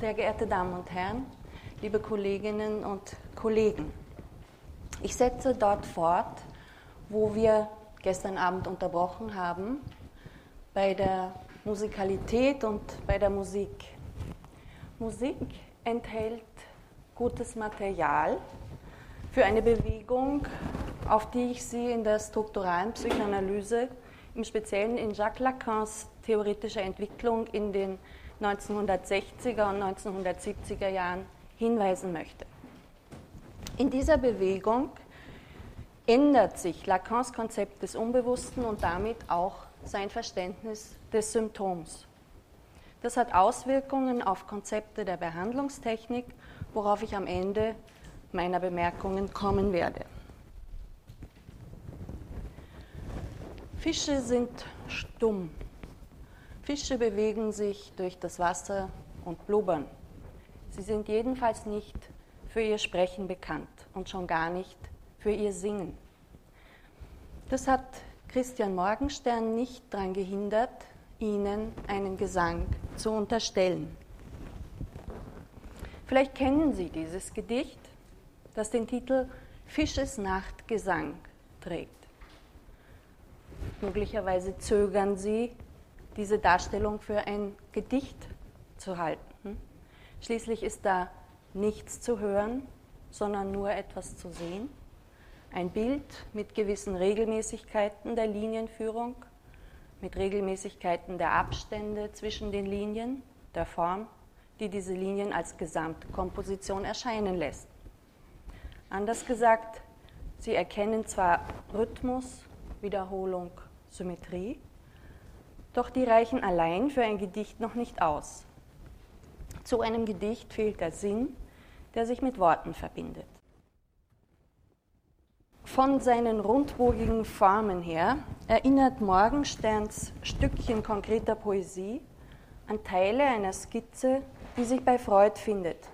Sehr geehrte Damen und Herren, liebe Kolleginnen und Kollegen, ich setze dort fort, wo wir gestern Abend unterbrochen haben, bei der Musikalität und bei der Musik. Musik enthält gutes Material für eine Bewegung, auf die ich Sie in der strukturalen Psychoanalyse, im Speziellen in Jacques Lacans theoretischer Entwicklung in den 1960er und 1970er Jahren hinweisen möchte. In dieser Bewegung ändert sich Lacans Konzept des Unbewussten und damit auch sein Verständnis des Symptoms. Das hat Auswirkungen auf Konzepte der Behandlungstechnik, worauf ich am Ende meiner Bemerkungen kommen werde. Fische sind stumm. Fische bewegen sich durch das Wasser und blubbern. Sie sind jedenfalls nicht für ihr Sprechen bekannt und schon gar nicht für ihr Singen. Das hat Christian Morgenstern nicht daran gehindert, ihnen einen Gesang zu unterstellen. Vielleicht kennen Sie dieses Gedicht, das den Titel Fisches Nachtgesang trägt. Möglicherweise zögern Sie, diese Darstellung für ein Gedicht zu halten. Schließlich ist da nichts zu hören, sondern nur etwas zu sehen. Ein Bild mit gewissen Regelmäßigkeiten der Linienführung, mit Regelmäßigkeiten der Abstände zwischen den Linien, der Form, die diese Linien als Gesamtkomposition erscheinen lässt. Anders gesagt, sie erkennen zwar Rhythmus, Wiederholung, Symmetrie, doch die reichen allein für ein Gedicht noch nicht aus. Zu einem Gedicht fehlt der Sinn, der sich mit Worten verbindet. Von seinen rundbogigen Formen her erinnert Morgensterns Stückchen konkreter Poesie an Teile einer Skizze, die sich bei Freud findet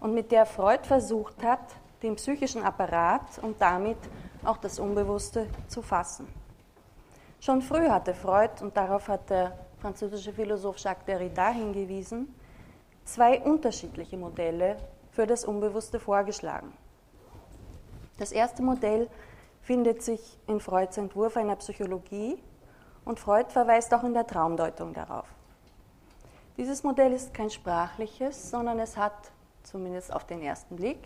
und mit der Freud versucht hat, den psychischen Apparat und damit auch das Unbewusste zu fassen. Schon früh hatte Freud, und darauf hat der französische Philosoph Jacques Derrida hingewiesen, zwei unterschiedliche Modelle für das Unbewusste vorgeschlagen. Das erste Modell findet sich in Freuds Entwurf einer Psychologie und Freud verweist auch in der Traumdeutung darauf. Dieses Modell ist kein sprachliches, sondern es hat, zumindest auf den ersten Blick,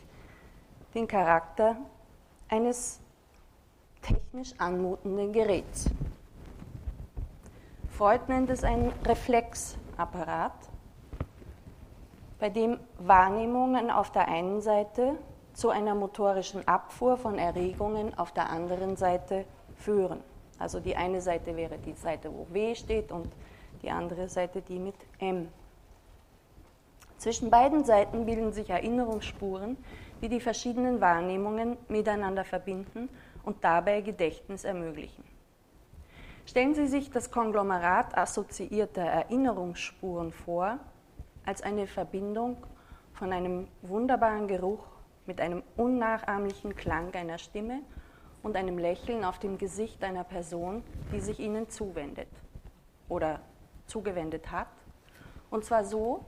den Charakter eines technisch anmutenden Geräts. Freud nennt es einen Reflexapparat, bei dem Wahrnehmungen auf der einen Seite zu einer motorischen Abfuhr von Erregungen auf der anderen Seite führen. Also die eine Seite wäre die Seite, wo W steht und die andere Seite die mit M. Zwischen beiden Seiten bilden sich Erinnerungsspuren, die die verschiedenen Wahrnehmungen miteinander verbinden und dabei Gedächtnis ermöglichen. Stellen Sie sich das Konglomerat assoziierter Erinnerungsspuren vor als eine Verbindung von einem wunderbaren Geruch mit einem unnachahmlichen Klang einer Stimme und einem Lächeln auf dem Gesicht einer Person, die sich ihnen zuwendet oder zugewendet hat. Und zwar so,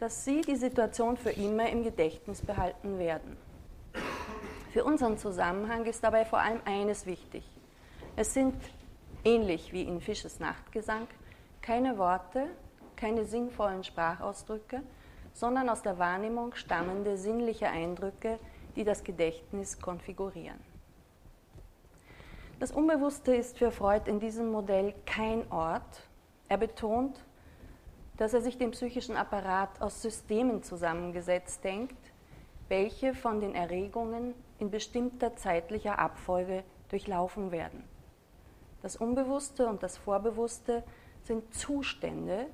dass sie die Situation für immer im Gedächtnis behalten werden. Für unseren Zusammenhang ist dabei vor allem eines wichtig. Es sind, ähnlich wie in Fisches Nachtgesang, keine Worte, keine sinnvollen Sprachausdrücke, sondern aus der Wahrnehmung stammende sinnliche Eindrücke, die das Gedächtnis konfigurieren. Das Unbewusste ist für Freud in diesem Modell kein Ort. Er betont, dass er sich den psychischen Apparat aus Systemen zusammengesetzt denkt, welche von den Erregungen in bestimmter zeitlicher Abfolge durchlaufen werden. Das Unbewusste und das Vorbewusste sind Zustände,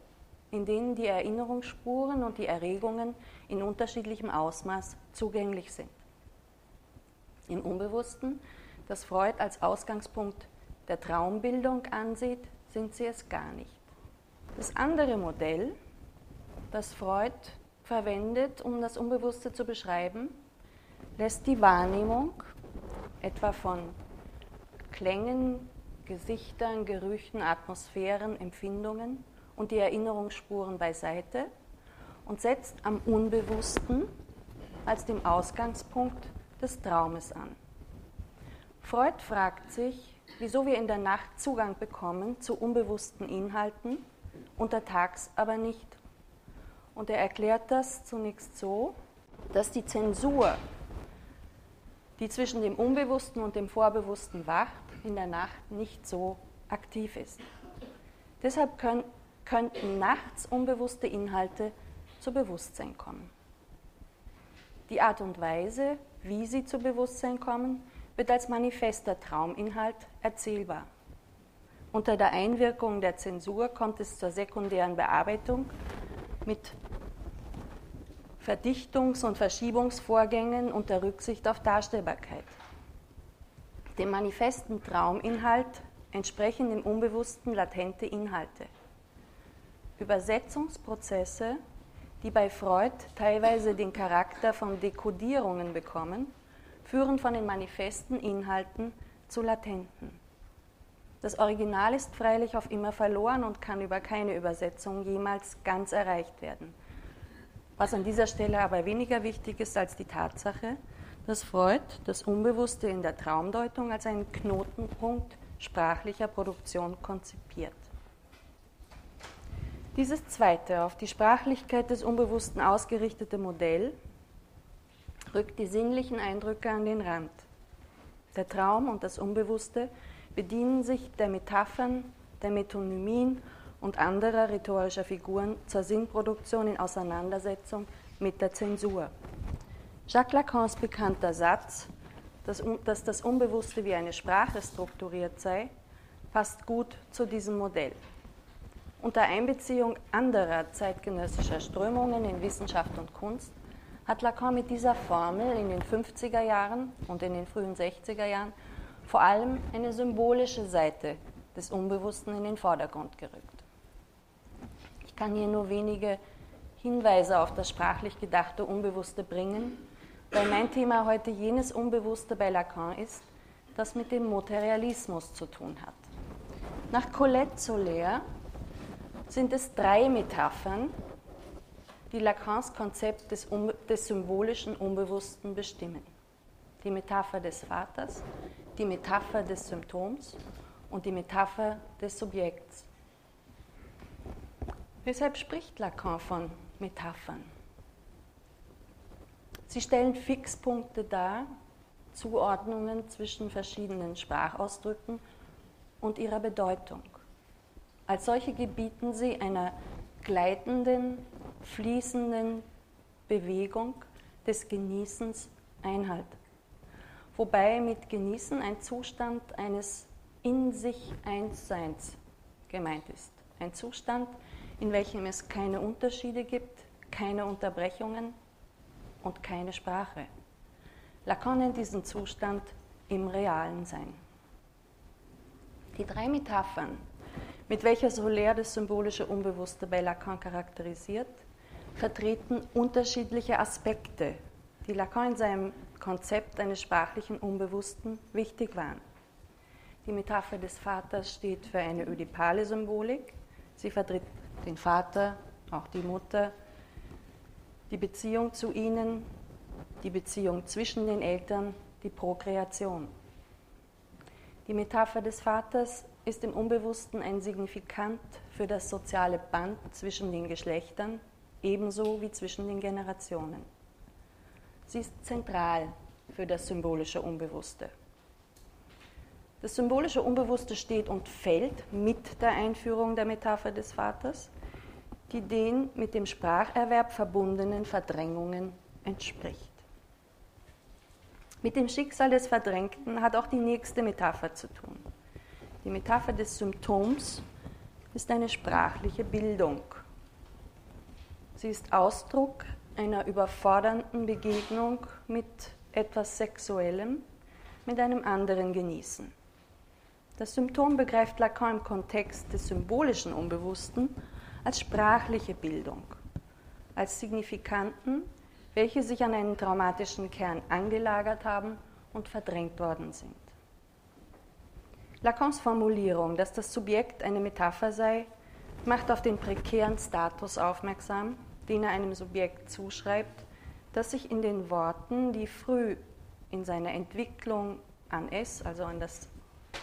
in denen die Erinnerungsspuren und die Erregungen in unterschiedlichem Ausmaß zugänglich sind. Im Unbewussten, das Freud als Ausgangspunkt der Traumbildung ansieht, sind sie es gar nicht. Das andere Modell, das Freud verwendet, um das Unbewusste zu beschreiben, lässt die Wahrnehmung etwa von Klängen, Gesichtern, Gerüchen, Atmosphären, Empfindungen und die Erinnerungsspuren beiseite und setzt am Unbewussten als dem Ausgangspunkt des Traumes an. Freud fragt sich, wieso wir in der Nacht Zugang bekommen zu unbewussten Inhalten, untertags aber nicht. Und er erklärt das zunächst so, dass die Zensur, die zwischen dem Unbewussten und dem Vorbewussten wacht, in der Nacht nicht so aktiv ist. Deshalb können, könnten nachts unbewusste Inhalte zu Bewusstsein kommen. Die Art und Weise, wie sie zu Bewusstsein kommen, wird als manifester Trauminhalt erzählbar. Unter der Einwirkung der Zensur kommt es zur sekundären Bearbeitung mit Verdichtungs- und Verschiebungsvorgängen unter Rücksicht auf Darstellbarkeit. Dem manifesten Trauminhalt entsprechen im Unbewussten latente Inhalte. Übersetzungsprozesse, die bei Freud teilweise den Charakter von Dekodierungen bekommen, führen von den manifesten Inhalten zu latenten. Das Original ist freilich auf immer verloren und kann über keine Übersetzung jemals ganz erreicht werden. Was an dieser Stelle aber weniger wichtig ist als die Tatsache, dass Freud das Unbewusste in der Traumdeutung als einen Knotenpunkt sprachlicher Produktion konzipiert. Dieses zweite, auf die Sprachlichkeit des Unbewussten ausgerichtete Modell rückt die sinnlichen Eindrücke an den Rand. Der Traum und das Unbewusste bedienen sich der Metaphern, der Metonymien und anderer rhetorischer Figuren zur Sinnproduktion in Auseinandersetzung mit der Zensur. Jacques Lacans bekannter Satz, dass, das Unbewusste wie eine Sprache strukturiert sei, passt gut zu diesem Modell. Unter Einbeziehung anderer zeitgenössischer Strömungen in Wissenschaft und Kunst hat Lacan mit dieser Formel in den 50er Jahren und in den frühen 60er Jahren vor allem eine symbolische Seite des Unbewussten in den Vordergrund gerückt. Ich kann hier nur wenige Hinweise auf das sprachlich gedachte Unbewusste bringen, weil mein Thema heute jenes Unbewusste bei Lacan ist, das mit dem Materialismus zu tun hat. Nach Colette Soler sind es drei Metaphern, die Lacans Konzept des, des symbolischen Unbewussten bestimmen. Die Metapher des Vaters, die Metapher des Symptoms und die Metapher des Subjekts. Weshalb spricht Lacan von Metaphern? Sie stellen Fixpunkte dar, Zuordnungen zwischen verschiedenen Sprachausdrücken und ihrer Bedeutung. Als solche gebieten sie einer gleitenden, fließenden Bewegung des Genießens Einhalt. Wobei mit Genießen ein Zustand eines in sich Einsseins gemeint ist. Ein Zustand, in welchem es keine Unterschiede gibt, keine Unterbrechungen und keine Sprache. Lacan nennt diesen Zustand im realen Sein. Die drei Metaphern, mit welcher Soler das symbolische Unbewusste bei Lacan charakterisiert, vertreten unterschiedliche Aspekte, die Lacan in seinem Konzept eines sprachlichen Unbewussten wichtig waren. Die Metapher des Vaters steht für eine ödipale Symbolik. Sie vertritt den Vater, auch die Mutter, die Beziehung zu ihnen, die Beziehung zwischen den Eltern, die Prokreation. Die Metapher des Vaters ist im Unbewussten ein Signifikant für das soziale Band zwischen den Geschlechtern, ebenso wie zwischen den Generationen. Sie ist zentral für das symbolische Unbewusste. Das symbolische Unbewusste steht und fällt mit der Einführung der Metapher des Vaters, die den mit dem Spracherwerb verbundenen Verdrängungen entspricht. Mit dem Schicksal des Verdrängten hat auch die nächste Metapher zu tun. Die Metapher des Symptoms ist eine sprachliche Bildung. Sie ist Ausdruck einer überfordernden Begegnung mit etwas Sexuellem, mit einem anderen Genießen. Das Symptom begreift Lacan im Kontext des symbolischen Unbewussten als sprachliche Bildung, als Signifikanten, welche sich an einen traumatischen Kern angelagert haben und verdrängt worden sind. Lacans Formulierung, dass das Subjekt eine Metapher sei, macht auf den prekären Status aufmerksam, den er einem Subjekt zuschreibt, das sich in den Worten, die früh in seiner Entwicklung an es, also an das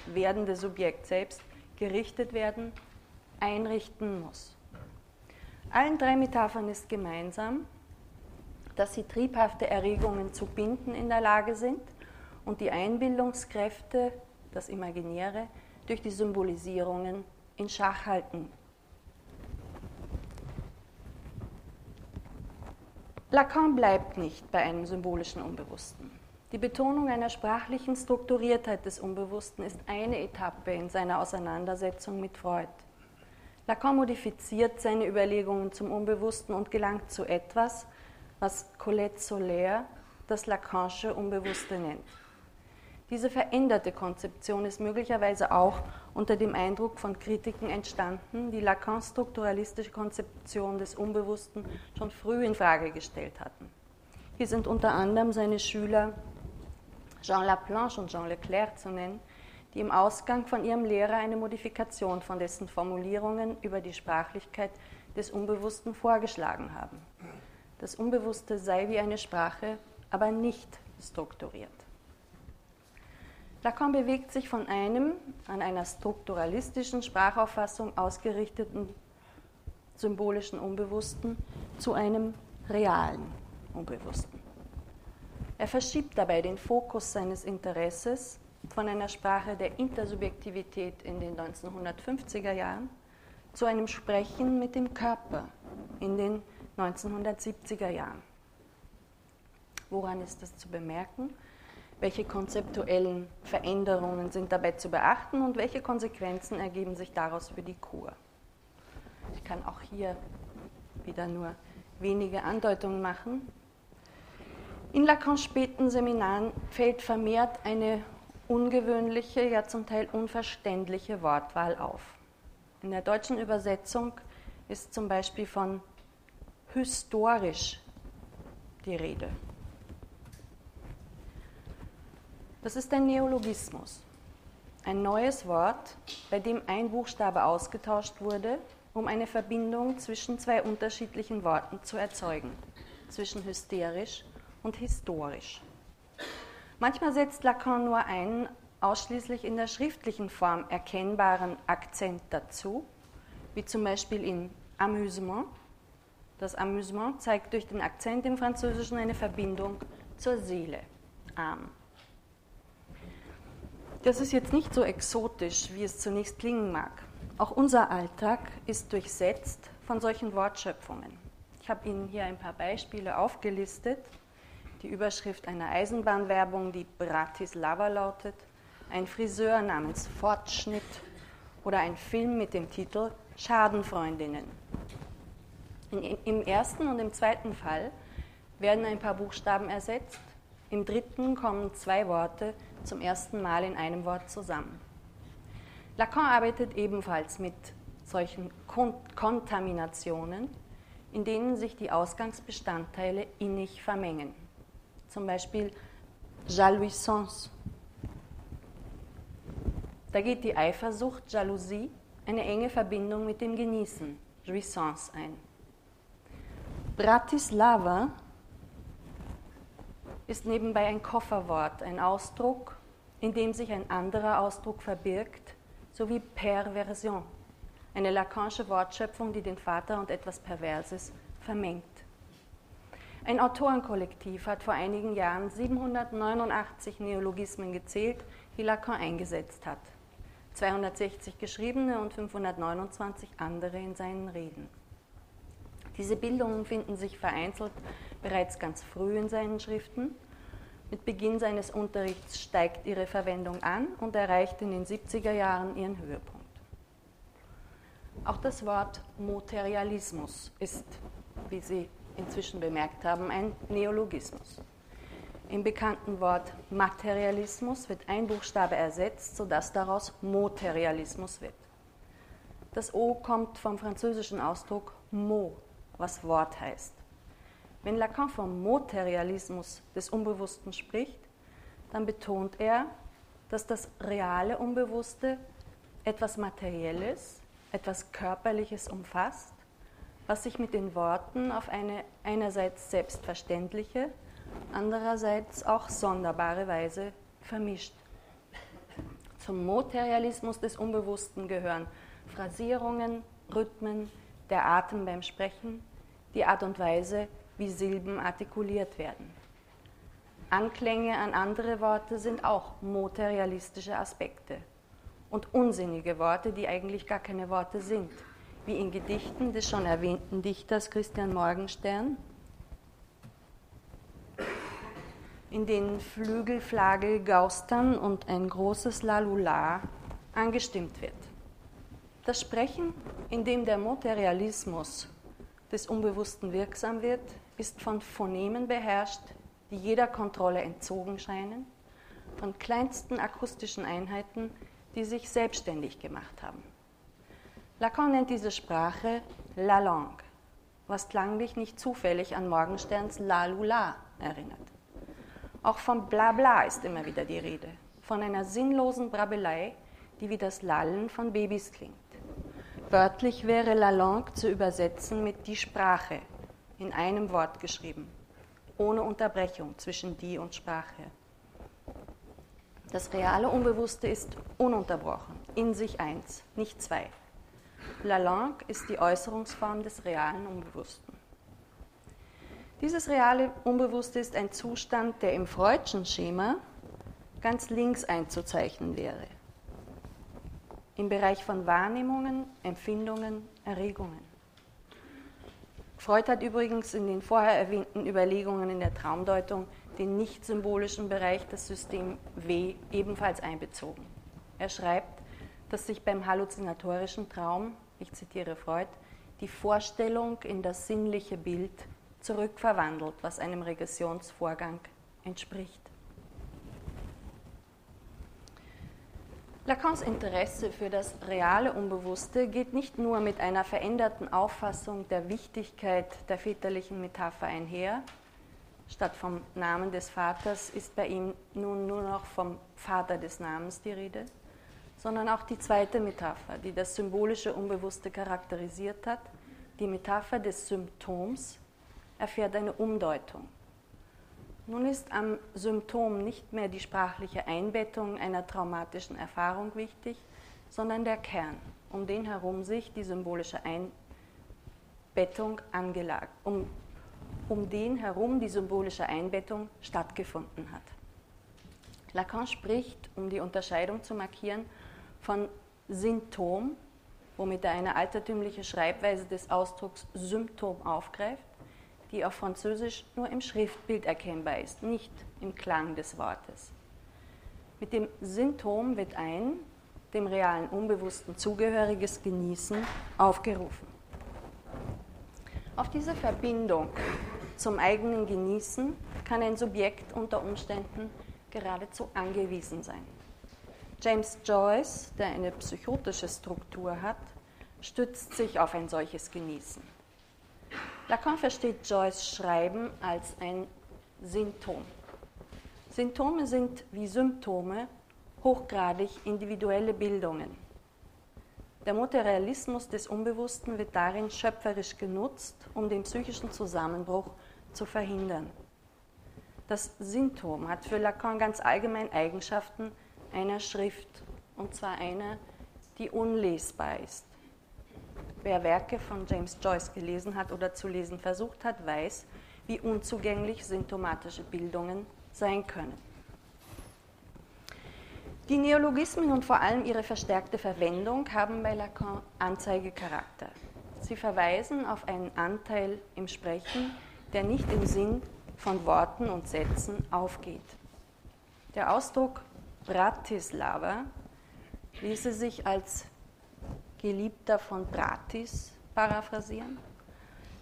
werdende Subjekt selbst, gerichtet werden, einrichten muss. Allen drei Metaphern ist gemeinsam, dass sie triebhafte Erregungen zu binden in der Lage sind und die Einbildungskräfte, das Imaginäre, durch die Symbolisierungen in Schach halten. Lacan bleibt nicht bei einem symbolischen Unbewussten. Die Betonung einer sprachlichen Strukturiertheit des Unbewussten ist eine Etappe in seiner Auseinandersetzung mit Freud. Lacan modifiziert seine Überlegungen zum Unbewussten und gelangt zu etwas, was Colette Soler das Lacanische Unbewusste nennt. Diese veränderte Konzeption ist möglicherweise auch unter dem Eindruck von Kritiken entstanden, die Lacans strukturalistische Konzeption des Unbewussten schon früh in Frage gestellt hatten. Hier sind unter anderem seine Schüler Jean Laplanche und Jean Leclerc zu nennen, die im Ausgang von ihrem Lehrer eine Modifikation von dessen Formulierungen über die Sprachlichkeit des Unbewussten vorgeschlagen haben. Das Unbewusste sei wie eine Sprache, aber nicht strukturiert. Lacan bewegt sich von einem an einer strukturalistischen Sprachauffassung ausgerichteten symbolischen Unbewussten zu einem realen Unbewussten. Er verschiebt dabei den Fokus seines Interesses von einer Sprache der Intersubjektivität in den 1950er Jahren zu einem Sprechen mit dem Körper in den 1970er Jahren. Woran ist das zu bemerken? Welche konzeptuellen Veränderungen sind dabei zu beachten und welche Konsequenzen ergeben sich daraus für die Kur? Ich kann auch hier wieder nur wenige Andeutungen machen. In Lacans späten Seminaren fällt vermehrt eine ungewöhnliche, ja zum Teil unverständliche Wortwahl auf. In der deutschen Übersetzung ist zum Beispiel von historisch die Rede. Das ist ein Neologismus, ein neues Wort, bei dem ein Buchstabe ausgetauscht wurde, um eine Verbindung zwischen zwei unterschiedlichen Worten zu erzeugen, zwischen hysterisch und historisch. Manchmal setzt Lacan nur einen ausschließlich in der schriftlichen Form erkennbaren Akzent dazu, wie zum Beispiel in Amusement. Das Amusement zeigt durch den Akzent im Französischen eine Verbindung zur Seele, Arm. Das ist jetzt nicht so exotisch, wie es zunächst klingen mag. Auch unser Alltag ist durchsetzt von solchen Wortschöpfungen. Ich habe Ihnen hier ein paar Beispiele aufgelistet. Die Überschrift einer Eisenbahnwerbung, die Bratislava lautet, ein Friseur namens Fortschnitt oder ein Film mit dem Titel Schadenfreundinnen. In, Im ersten und im zweiten Fall werden ein paar Buchstaben ersetzt. Im dritten kommen zwei Worte zum ersten Mal in einem Wort zusammen. Lacan arbeitet ebenfalls mit solchen Kontaminationen, in denen sich die Ausgangsbestandteile innig vermengen. Zum Beispiel Jalouissance. Da geht die Eifersucht, Jalousie, eine enge Verbindung mit dem Genießen, Jouissance, ein. Bratislava ist nebenbei ein Kofferwort, ein Ausdruck, in dem sich ein anderer Ausdruck verbirgt, sowie Perversion, eine lakanische Wortschöpfung, die den Vater und etwas Perverses vermengt. Ein Autorenkollektiv hat vor einigen Jahren 789 Neologismen gezählt, die Lacan eingesetzt hat. 260 geschriebene und 529 andere in seinen Reden. Diese Bildungen finden sich vereinzelt bereits ganz früh in seinen Schriften. Mit Beginn seines Unterrichts steigt ihre Verwendung an und erreicht in den 70er Jahren ihren Höhepunkt. Auch das Wort Materialismus ist, wie Sie inzwischen bemerkt haben, ein Neologismus. Im bekannten Wort Materialismus wird ein Buchstabe ersetzt, sodass daraus Materialismus wird. Das O kommt vom französischen Ausdruck mot, was Wort heißt. Wenn Lacan vom Materialismus des Unbewussten spricht, dann betont er, dass das reale Unbewusste etwas Materielles, etwas Körperliches umfasst, was sich mit den Worten auf eine einerseits selbstverständliche, andererseits auch sonderbare Weise vermischt. Zum Materialismus des Unbewussten gehören Phrasierungen, Rhythmen, der Atem beim Sprechen, die Art und Weise, wie Silben artikuliert werden. Anklänge an andere Worte sind auch materialistische Aspekte und unsinnige Worte, die eigentlich gar keine Worte sind, wie in Gedichten des schon erwähnten Dichters Christian Morgenstern, in denen Flügel, Flagel, Gaustern und ein großes Lalula angestimmt wird. Das Sprechen, in dem der Materialismus des Unbewussten wirksam wird, ist von Phonemen beherrscht, die jeder Kontrolle entzogen scheinen, von kleinsten akustischen Einheiten, die sich selbstständig gemacht haben. Lacan nennt diese Sprache La Langue, was klanglich nicht zufällig an Morgensterns La Lula erinnert. Auch von Blabla ist immer wieder die Rede, von einer sinnlosen Brabelei, die wie das Lallen von Babys klingt. Wörtlich wäre La Langue zu übersetzen mit die Sprache, in einem Wort geschrieben, ohne Unterbrechung zwischen die und Sprache. Das reale Unbewusste ist ununterbrochen, in sich eins, nicht zwei. La Langue ist die Äußerungsform des realen Unbewussten. Dieses reale Unbewusste ist ein Zustand, der im Freudschen Schema ganz links einzuzeichnen wäre im Bereich von Wahrnehmungen, Empfindungen, Erregungen. Freud hat übrigens in den vorher erwähnten Überlegungen in der Traumdeutung den nicht symbolischen Bereich, das System W, ebenfalls einbezogen. Er schreibt, dass sich beim halluzinatorischen Traum, ich zitiere Freud, die Vorstellung in das sinnliche Bild zurückverwandelt, was einem Regressionsvorgang entspricht. Lacans Interesse für das reale Unbewusste geht nicht nur mit einer veränderten Auffassung der Wichtigkeit der väterlichen Metapher einher. Statt vom Namen des Vaters ist bei ihm nun nur noch vom Vater des Namens die Rede, sondern auch die zweite Metapher, die das symbolische Unbewusste charakterisiert hat, die Metapher des Symptoms, erfährt eine Umdeutung. Nun ist am Symptom nicht mehr die sprachliche Einbettung einer traumatischen Erfahrung wichtig, sondern der Kern, um den herum sich die symbolische Einbettung angelagert, um, um den herum die symbolische Einbettung stattgefunden hat. Lacan spricht, um die Unterscheidung zu markieren, von Symptom, womit er eine altertümliche Schreibweise des Ausdrucks Symptom aufgreift, die auf Französisch nur im Schriftbild erkennbar ist, nicht im Klang des Wortes. Mit dem Symptom wird ein dem realen Unbewussten zugehöriges Genießen aufgerufen. Auf diese Verbindung zum eigenen Genießen kann ein Subjekt unter Umständen geradezu angewiesen sein. James Joyce, der eine psychotische Struktur hat, stützt sich auf ein solches Genießen. Lacan versteht Joyce Schreiben als ein Symptom. Symptome sind wie Symptome hochgradig individuelle Bildungen. Der Materialismus des Unbewussten wird darin schöpferisch genutzt, um den psychischen Zusammenbruch zu verhindern. Das Symptom hat für Lacan ganz allgemein Eigenschaften einer Schrift, und zwar einer, die unlesbar ist. Wer Werke von James Joyce gelesen hat oder zu lesen versucht hat, weiß, wie unzugänglich symptomatische Bildungen sein können. Die Neologismen und vor allem ihre verstärkte Verwendung haben bei Lacan Anzeigecharakter. Sie verweisen auf einen Anteil im Sprechen, der nicht im Sinn von Worten und Sätzen aufgeht. Der Ausdruck Bratislava ließe sich als Geliebter von Bratis paraphrasieren.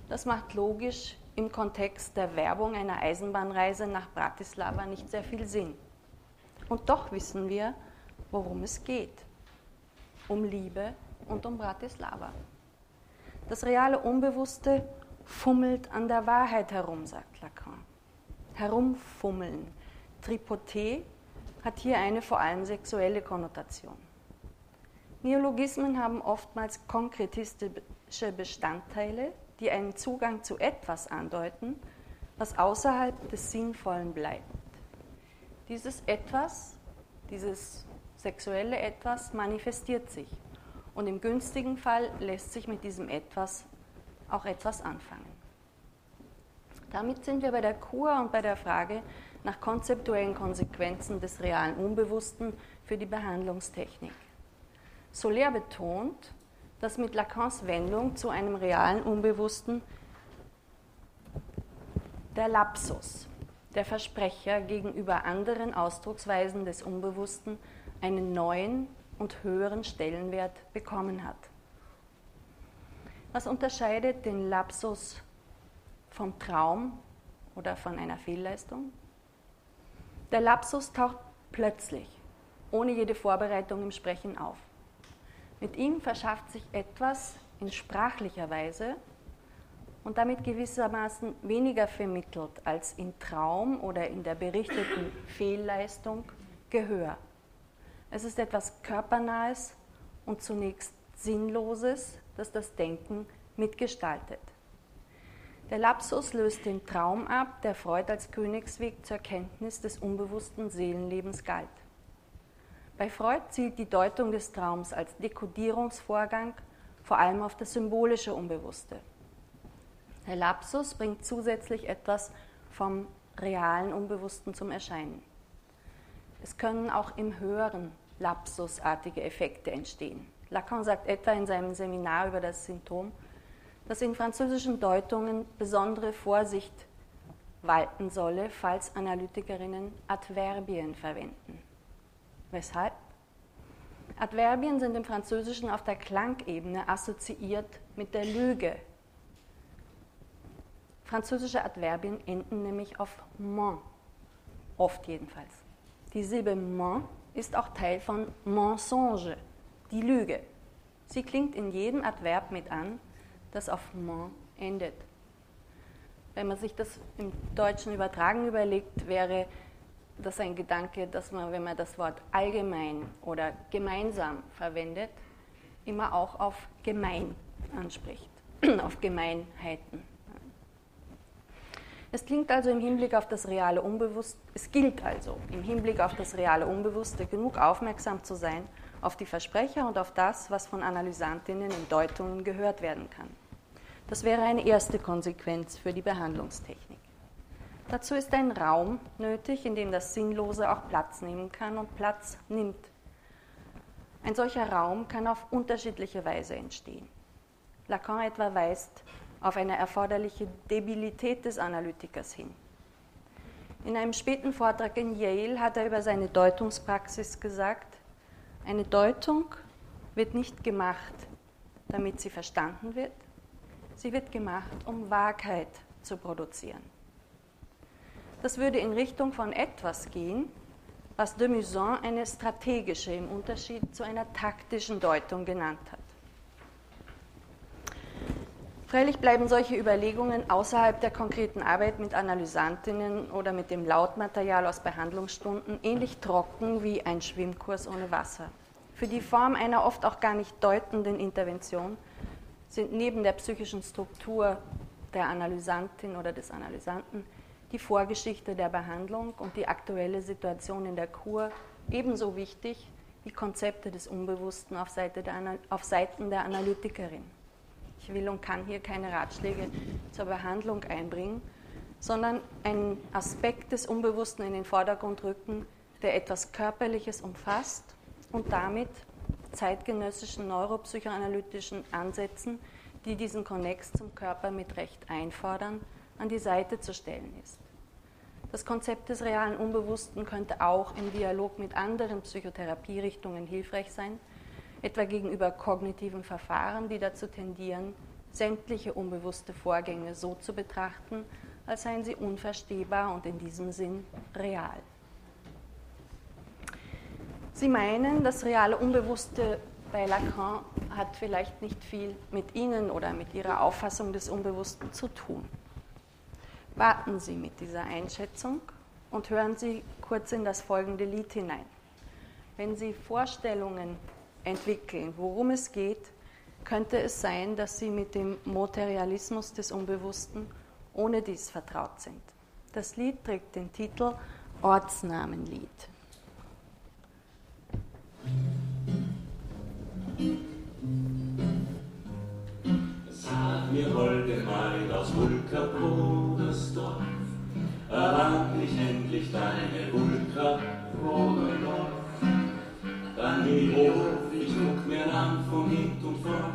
Das macht logisch im Kontext der Werbung einer Eisenbahnreise nach Bratislava nicht sehr viel Sinn. Und doch wissen wir, worum es geht. Um Liebe und um Bratislava. Das reale Unbewusste fummelt an der Wahrheit herum, sagt Lacan. Herumfummeln. Tripoté hat hier eine vor allem sexuelle Konnotation. Neologismen haben oftmals konkretistische Bestandteile, die einen Zugang zu etwas andeuten, was außerhalb des Sinnvollen bleibt. Dieses Etwas, dieses sexuelle Etwas manifestiert sich und im günstigen Fall lässt sich mit diesem Etwas auch etwas anfangen. Damit sind wir bei der Kur und bei der Frage nach konzeptuellen Konsequenzen des realen Unbewussten für die Behandlungstechnik. Soler betont, dass mit Lacans Wendung zu einem realen Unbewussten der Lapsus, der Versprecher gegenüber anderen Ausdrucksweisen des Unbewussten einen neuen und höheren Stellenwert bekommen hat. Was unterscheidet den Lapsus vom Traum oder von einer Fehlleistung? Der Lapsus taucht plötzlich, ohne jede Vorbereitung im Sprechen auf. Mit ihm verschafft sich etwas in sprachlicher Weise und damit gewissermaßen weniger vermittelt als im Traum oder in der berichteten Fehlleistung Gehör. Es ist etwas Körpernahes und zunächst Sinnloses, das das Denken mitgestaltet. Der Lapsus löst den Traum ab, der Freud als Königsweg zur Kenntnis des unbewussten Seelenlebens galt. Bei Freud zielt die Deutung des Traums als Dekodierungsvorgang vor allem auf das symbolische Unbewusste. Der Lapsus bringt zusätzlich etwas vom realen Unbewussten zum Erscheinen. Es können auch im Höheren lapsusartige Effekte entstehen. Lacan sagt etwa in seinem Seminar über das Symptom, dass in französischen Deutungen besondere Vorsicht walten solle, falls Analytikerinnen Adverbien verwenden. Weshalb? Adverbien sind im Französischen auf der Klangebene assoziiert mit der Lüge. Französische Adverbien enden nämlich auf ment, oft jedenfalls. Die Silbe ment ist auch Teil von mensonge, die Lüge. Sie klingt in jedem Adverb mit an, das auf ment endet. Wenn man sich das im Deutschen übertragen überlegt, wäre das ein Gedanke, dass man, wenn man das Wort allgemein oder gemeinsam verwendet, immer auch auf gemein anspricht, auf Gemeinheiten. Es klingt also im Hinblick auf das reale Unbewusste, es gilt also im Hinblick auf das reale Unbewusste genug aufmerksam zu sein auf die Versprecher und auf das, was von Analysantinnen in Deutungen gehört werden kann. Das wäre eine erste Konsequenz für die Behandlungstechnik. Dazu ist ein Raum nötig, in dem das Sinnlose auch Platz nehmen kann und Platz nimmt. Ein solcher Raum kann auf unterschiedliche Weise entstehen. Lacan etwa weist auf eine erforderliche Debilität des Analytikers hin. In einem späten Vortrag in Yale hat er über seine Deutungspraxis gesagt, eine Deutung wird nicht gemacht, damit sie verstanden wird, sie wird gemacht, um Wahrheit zu produzieren. Das würde in Richtung von etwas gehen, was de Musan eine strategische im Unterschied zu einer taktischen Deutung genannt hat. Freilich bleiben solche Überlegungen außerhalb der konkreten Arbeit mit Analysantinnen oder mit dem Lautmaterial aus Behandlungsstunden ähnlich trocken wie ein Schwimmkurs ohne Wasser. Für die Form einer oft auch gar nicht deutenden Intervention sind neben der psychischen Struktur der Analysantin oder des Analysanten die Vorgeschichte der Behandlung und die aktuelle Situation in der Kur ebenso wichtig wie Konzepte des Unbewussten auf, Seite der, auf Seiten der Analytikerin. Ich will und kann hier keine Ratschläge zur Behandlung einbringen, sondern einen Aspekt des Unbewussten in den Vordergrund rücken, der etwas Körperliches umfasst und damit zeitgenössischen neuropsychoanalytischen Ansätzen, die diesen Konnex zum Körper mit Recht einfordern, an die Seite zu stellen ist. Das Konzept des realen Unbewussten könnte auch im Dialog mit anderen Psychotherapierichtungen hilfreich sein, etwa gegenüber kognitiven Verfahren, die dazu tendieren, sämtliche unbewusste Vorgänge so zu betrachten, als seien sie unverstehbar und in diesem Sinn real. Sie meinen, das reale Unbewusste bei Lacan hat vielleicht nicht viel mit Ihnen oder mit Ihrer Auffassung des Unbewussten zu tun. Warten Sie mit dieser Einschätzung und hören Sie kurz in das folgende Lied hinein. Wenn Sie Vorstellungen entwickeln, worum es geht, könnte es sein, dass Sie mit dem Materialismus des Unbewussten ohne dies vertraut sind. Das Lied trägt den Titel Ortsnamenlied. Mir, holde Maid aus Vulkabrodes Dorf, erwarb ich endlich deine Vulkabrode Dann in die Hof, ich guck mir an von hint und vorn,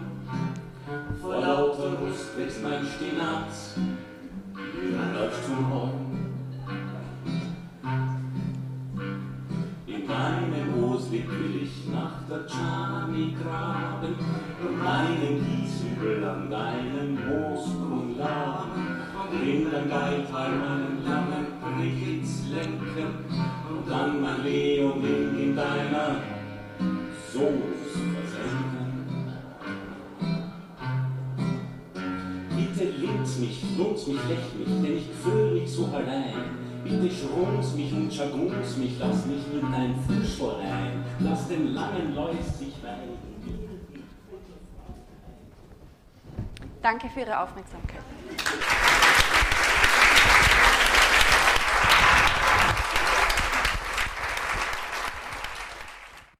vor lauter Lust wächst mein Stinaz, wie ein zum Horn. In meinem der Chani graben und meinen Kieshügel an deinem Moosgrund laden und in der Geithal meinen langen Brichitz lenken und dann mein Leomin in deiner Soße versenken. Bitte links mich, nutz mich, lech mich, denn ich fühl mich so allein. Bitte schrunz mich und schagunz mich, lass mich in dein Fußball ein, lass den langen Läus sich weiden. Danke für Ihre Aufmerksamkeit.